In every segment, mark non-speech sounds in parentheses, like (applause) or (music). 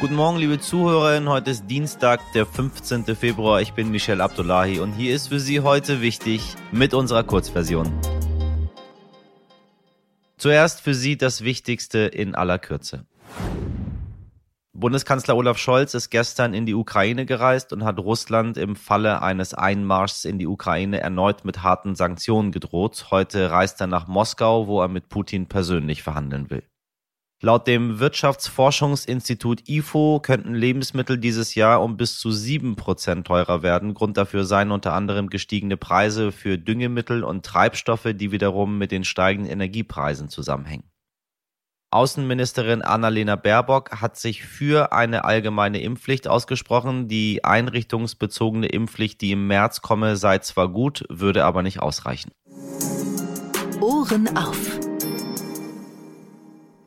Guten Morgen, liebe Zuhörerinnen. Heute ist Dienstag, der 15. Februar. Ich bin Michel Abdullahi und hier ist für Sie heute wichtig mit unserer Kurzversion. Zuerst für Sie das Wichtigste in aller Kürze. Bundeskanzler Olaf Scholz ist gestern in die Ukraine gereist und hat Russland im Falle eines Einmarschs in die Ukraine erneut mit harten Sanktionen gedroht. Heute reist er nach Moskau, wo er mit Putin persönlich verhandeln will. Laut dem Wirtschaftsforschungsinstitut IFO könnten Lebensmittel dieses Jahr um bis zu sieben Prozent teurer werden. Grund dafür seien unter anderem gestiegene Preise für Düngemittel und Treibstoffe, die wiederum mit den steigenden Energiepreisen zusammenhängen. Außenministerin Annalena Baerbock hat sich für eine allgemeine Impfpflicht ausgesprochen. Die einrichtungsbezogene Impfpflicht, die im März komme, sei zwar gut, würde aber nicht ausreichen. Ohren auf.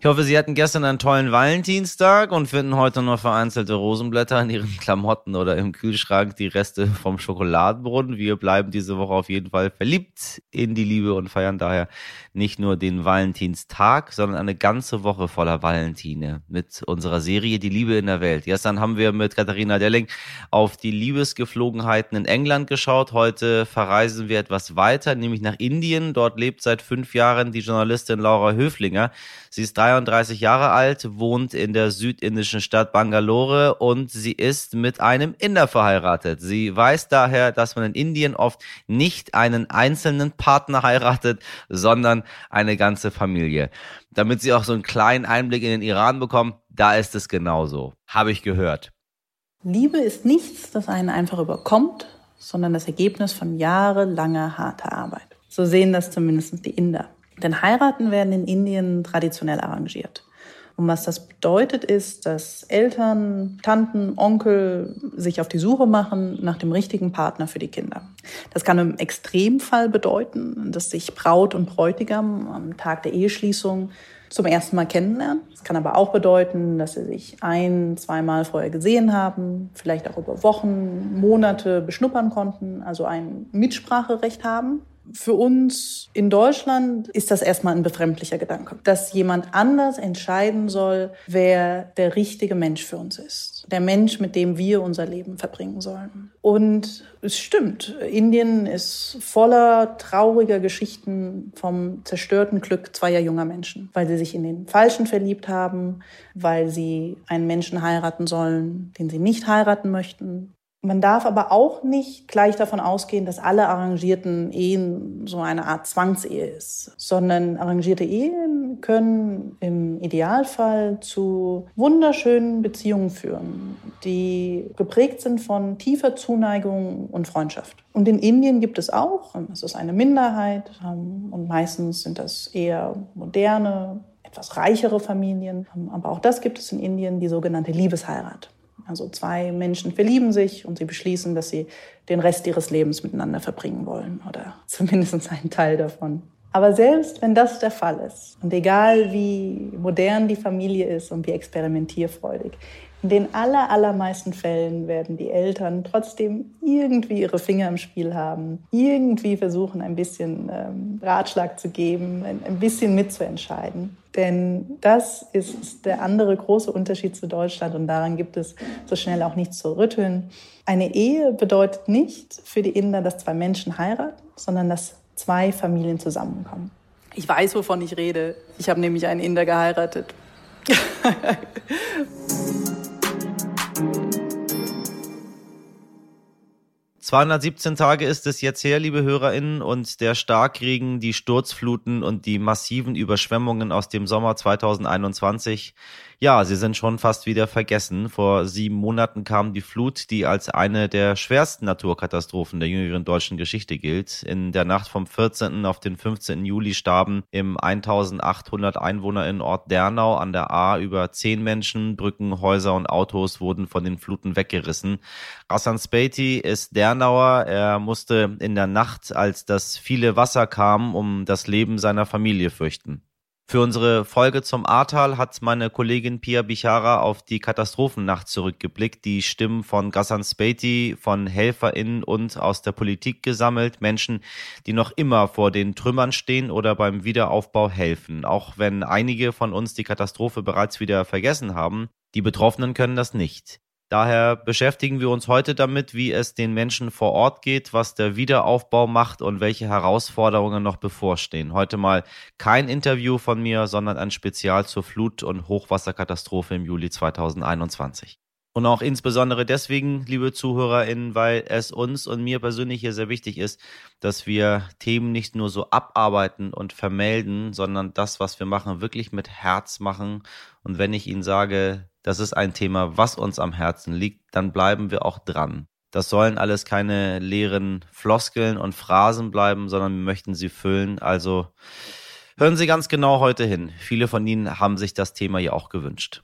Ich hoffe, Sie hatten gestern einen tollen Valentinstag und finden heute noch vereinzelte Rosenblätter in Ihren Klamotten oder im Kühlschrank die Reste vom Schokoladenbrunnen. Wir bleiben diese Woche auf jeden Fall verliebt in die Liebe und feiern daher nicht nur den Valentinstag, sondern eine ganze Woche voller Valentine mit unserer Serie Die Liebe in der Welt. Gestern haben wir mit Katharina Delling auf die Liebesgeflogenheiten in England geschaut. Heute verreisen wir etwas weiter, nämlich nach Indien. Dort lebt seit fünf Jahren die Journalistin Laura Höflinger. Sie ist 33 Jahre alt, wohnt in der südindischen Stadt Bangalore und sie ist mit einem Inder verheiratet. Sie weiß daher, dass man in Indien oft nicht einen einzelnen Partner heiratet, sondern eine ganze Familie. Damit sie auch so einen kleinen Einblick in den Iran bekommen, da ist es genauso. Habe ich gehört. Liebe ist nichts, das einen einfach überkommt, sondern das Ergebnis von jahrelanger harter Arbeit. So sehen das zumindest die Inder. Denn Heiraten werden in Indien traditionell arrangiert. Und was das bedeutet, ist, dass Eltern, Tanten, Onkel sich auf die Suche machen nach dem richtigen Partner für die Kinder. Das kann im Extremfall bedeuten, dass sich Braut und Bräutigam am Tag der Eheschließung zum ersten Mal kennenlernen. Es kann aber auch bedeuten, dass sie sich ein, zweimal vorher gesehen haben, vielleicht auch über Wochen, Monate beschnuppern konnten, also ein Mitspracherecht haben für uns in Deutschland ist das erstmal ein befremdlicher Gedanke, dass jemand anders entscheiden soll, wer der richtige Mensch für uns ist, der Mensch, mit dem wir unser Leben verbringen sollen. Und es stimmt, Indien ist voller trauriger Geschichten vom zerstörten Glück zweier junger Menschen, weil sie sich in den Falschen verliebt haben, weil sie einen Menschen heiraten sollen, den sie nicht heiraten möchten, man darf aber auch nicht gleich davon ausgehen, dass alle arrangierten Ehen so eine Art Zwangsehe ist, sondern arrangierte Ehen können im Idealfall zu wunderschönen Beziehungen führen, die geprägt sind von tiefer Zuneigung und Freundschaft. Und in Indien gibt es auch, es ist eine Minderheit ähm, und meistens sind das eher moderne, etwas reichere Familien, aber auch das gibt es in Indien, die sogenannte Liebesheirat. Also zwei Menschen verlieben sich und sie beschließen, dass sie den Rest ihres Lebens miteinander verbringen wollen oder (laughs) zumindest einen Teil davon. Aber selbst wenn das der Fall ist und egal wie modern die Familie ist und wie experimentierfreudig, in den aller, allermeisten Fällen werden die Eltern trotzdem irgendwie ihre Finger im Spiel haben, irgendwie versuchen, ein bisschen ähm, Ratschlag zu geben, ein, ein bisschen mitzuentscheiden. Denn das ist der andere große Unterschied zu Deutschland und daran gibt es so schnell auch nichts zu rütteln. Eine Ehe bedeutet nicht für die Inder, dass zwei Menschen heiraten, sondern dass zwei Familien zusammenkommen. Ich weiß, wovon ich rede. Ich habe nämlich einen Inder geheiratet. (laughs) 217 Tage ist es jetzt her, liebe HörerInnen, und der Starkregen, die Sturzfluten und die massiven Überschwemmungen aus dem Sommer 2021 ja, sie sind schon fast wieder vergessen. Vor sieben Monaten kam die Flut, die als eine der schwersten Naturkatastrophen der jüngeren deutschen Geschichte gilt. In der Nacht vom 14. auf den 15. Juli starben im 1800 Einwohner in Ort Dernau an der A über zehn Menschen. Brücken, Häuser und Autos wurden von den Fluten weggerissen. Rassan Spati ist Dernauer. Er musste in der Nacht, als das viele Wasser kam, um das Leben seiner Familie fürchten. Für unsere Folge zum Ahrtal hat meine Kollegin Pia Bichara auf die Katastrophennacht zurückgeblickt, die Stimmen von Gassan Spati, von HelferInnen und aus der Politik gesammelt, Menschen, die noch immer vor den Trümmern stehen oder beim Wiederaufbau helfen. Auch wenn einige von uns die Katastrophe bereits wieder vergessen haben, die Betroffenen können das nicht. Daher beschäftigen wir uns heute damit, wie es den Menschen vor Ort geht, was der Wiederaufbau macht und welche Herausforderungen noch bevorstehen. Heute mal kein Interview von mir, sondern ein Spezial zur Flut- und Hochwasserkatastrophe im Juli 2021. Und auch insbesondere deswegen, liebe ZuhörerInnen, weil es uns und mir persönlich hier sehr wichtig ist, dass wir Themen nicht nur so abarbeiten und vermelden, sondern das, was wir machen, wirklich mit Herz machen. Und wenn ich Ihnen sage, das ist ein Thema, was uns am Herzen liegt, dann bleiben wir auch dran. Das sollen alles keine leeren Floskeln und Phrasen bleiben, sondern wir möchten sie füllen. Also hören Sie ganz genau heute hin. Viele von Ihnen haben sich das Thema ja auch gewünscht.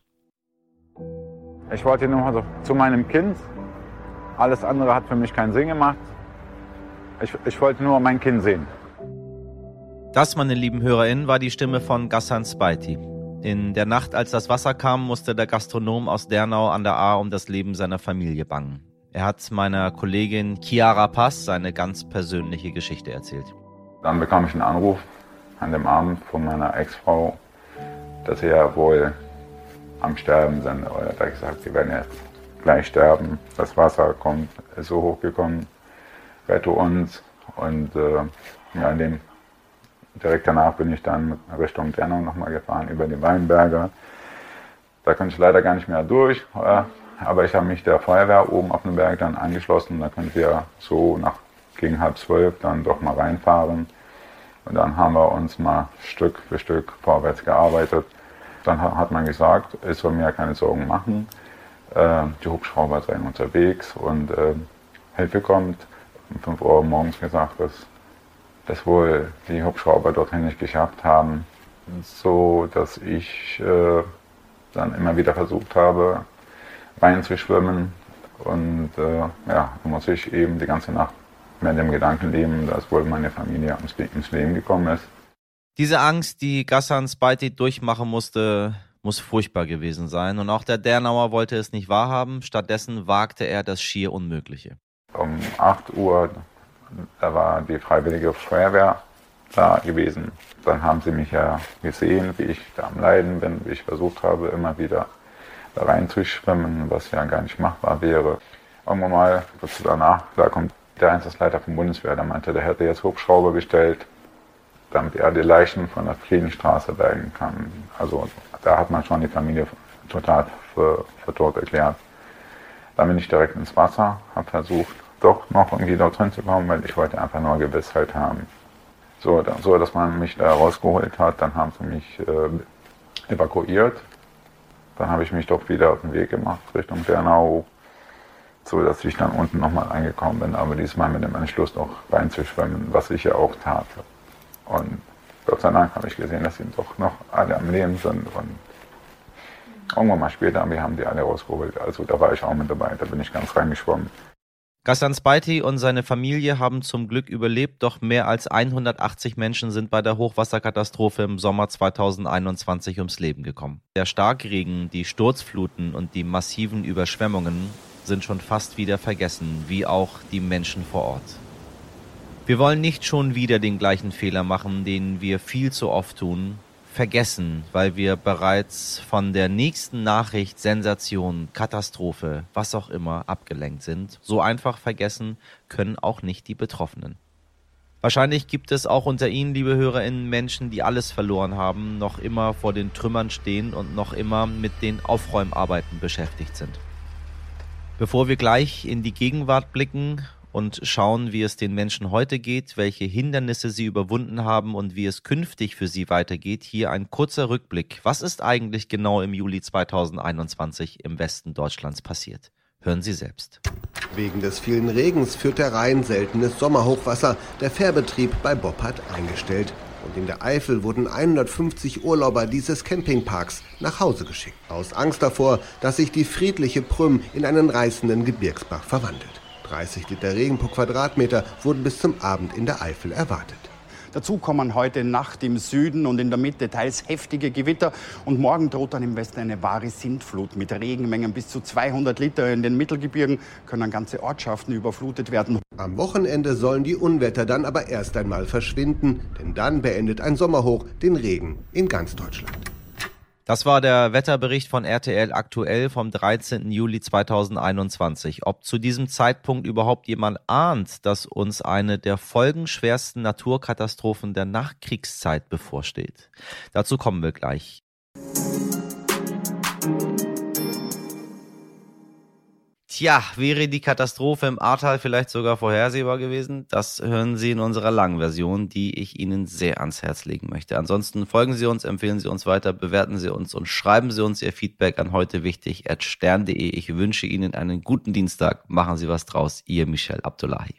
Ich wollte nur also zu meinem Kind. Alles andere hat für mich keinen Sinn gemacht. Ich, ich wollte nur mein Kind sehen. Das, meine lieben HörerInnen, war die Stimme von Gassan Speiti. In der Nacht, als das Wasser kam, musste der Gastronom aus Dernau an der A um das Leben seiner Familie bangen. Er hat meiner Kollegin Chiara Pass seine ganz persönliche Geschichte erzählt. Dann bekam ich einen Anruf an dem Abend von meiner Ex-Frau, dass ja wohl am Sterben sind. Oder hat gesagt, sie werden jetzt gleich sterben. Das Wasser kommt, ist so hochgekommen, rette uns. Und äh, ja, dem direkt danach bin ich dann Richtung Dernau nochmal gefahren, über die Weinberge. Da konnte ich leider gar nicht mehr durch, äh, aber ich habe mich der Feuerwehr oben auf dem Berg dann angeschlossen. Da konnten wir so nach gegen halb zwölf dann doch mal reinfahren. Und dann haben wir uns mal Stück für Stück vorwärts gearbeitet. Dann hat man gesagt, ich soll mir keine Sorgen machen. Äh, die Hubschrauber seien unterwegs und äh, Hilfe kommt. Um 5 Uhr morgens gesagt, dass dass wohl die Hubschrauber dorthin nicht geschafft haben, so dass ich äh, dann immer wieder versucht habe, reinzuschwimmen. Und äh, ja, muss ich eben die ganze Nacht mit dem Gedanken leben, dass wohl meine Familie ins Leben gekommen ist. Diese Angst, die Gassan Spalti durchmachen musste, muss furchtbar gewesen sein. Und auch der Dernauer wollte es nicht wahrhaben. Stattdessen wagte er das schier Unmögliche. Um 8 Uhr da war die Freiwillige Feuerwehr da gewesen. Dann haben sie mich ja gesehen, wie ich da am Leiden bin, wie ich versucht habe, immer wieder da reinzuschwimmen, was ja gar nicht machbar wäre. Irgendwann mal, kurz danach, da kommt der Einsatzleiter vom Bundeswehr, der meinte, der hätte jetzt Hubschrauber bestellt, damit er die Leichen von der Friedensstraße bergen kann. Also da hat man schon die Familie total für, für tot erklärt. Dann bin ich direkt ins Wasser, habe versucht, doch noch irgendwie dort drin zu kommen, weil ich wollte einfach nur Gewissheit haben. So, so dass man mich da rausgeholt hat, dann haben sie mich äh, evakuiert. Dann habe ich mich doch wieder auf den Weg gemacht Richtung Bernau, so dass ich dann unten nochmal eingekommen bin, aber diesmal mit dem Entschluss noch reinzuschwimmen, was ich ja auch tat. Und Gott sei Dank habe ich gesehen, dass sie doch noch alle am Leben sind und irgendwann mal später, wir haben die alle rausgeholt. Also da war ich auch mit dabei, da bin ich ganz reingeschwommen. Gassan Spalti und seine Familie haben zum Glück überlebt, doch mehr als 180 Menschen sind bei der Hochwasserkatastrophe im Sommer 2021 ums Leben gekommen. Der Starkregen, die Sturzfluten und die massiven Überschwemmungen sind schon fast wieder vergessen, wie auch die Menschen vor Ort. Wir wollen nicht schon wieder den gleichen Fehler machen, den wir viel zu oft tun, vergessen, weil wir bereits von der nächsten Nachricht, Sensation, Katastrophe, was auch immer abgelenkt sind. So einfach vergessen können auch nicht die Betroffenen. Wahrscheinlich gibt es auch unter Ihnen, liebe HörerInnen, Menschen, die alles verloren haben, noch immer vor den Trümmern stehen und noch immer mit den Aufräumarbeiten beschäftigt sind. Bevor wir gleich in die Gegenwart blicken und schauen, wie es den Menschen heute geht, welche Hindernisse sie überwunden haben und wie es künftig für sie weitergeht. Hier ein kurzer Rückblick. Was ist eigentlich genau im Juli 2021 im Westen Deutschlands passiert? Hören Sie selbst. Wegen des vielen Regens führt der Rhein seltenes Sommerhochwasser. Der Fährbetrieb bei Bob hat eingestellt. Und in der Eifel wurden 150 Urlauber dieses Campingparks nach Hause geschickt. Aus Angst davor, dass sich die friedliche Prüm in einen reißenden Gebirgsbach verwandelt. 30 Liter Regen pro Quadratmeter wurden bis zum Abend in der Eifel erwartet. Dazu kommen heute Nacht im Süden und in der Mitte teils heftige Gewitter. Und morgen droht dann im Westen eine wahre Sintflut mit Regenmengen bis zu 200 Liter. In den Mittelgebirgen können ganze Ortschaften überflutet werden. Am Wochenende sollen die Unwetter dann aber erst einmal verschwinden, denn dann beendet ein Sommerhoch den Regen in ganz Deutschland. Das war der Wetterbericht von RTL aktuell vom 13. Juli 2021. Ob zu diesem Zeitpunkt überhaupt jemand ahnt, dass uns eine der folgenschwersten Naturkatastrophen der Nachkriegszeit bevorsteht? Dazu kommen wir gleich. Tja, wäre die Katastrophe im Ahrtal vielleicht sogar vorhersehbar gewesen? Das hören Sie in unserer langen Version, die ich Ihnen sehr ans Herz legen möchte. Ansonsten folgen Sie uns, empfehlen Sie uns weiter, bewerten Sie uns und schreiben Sie uns Ihr Feedback an heute wichtig at stern.de. Ich wünsche Ihnen einen guten Dienstag. Machen Sie was draus. Ihr Michel Abdullahi.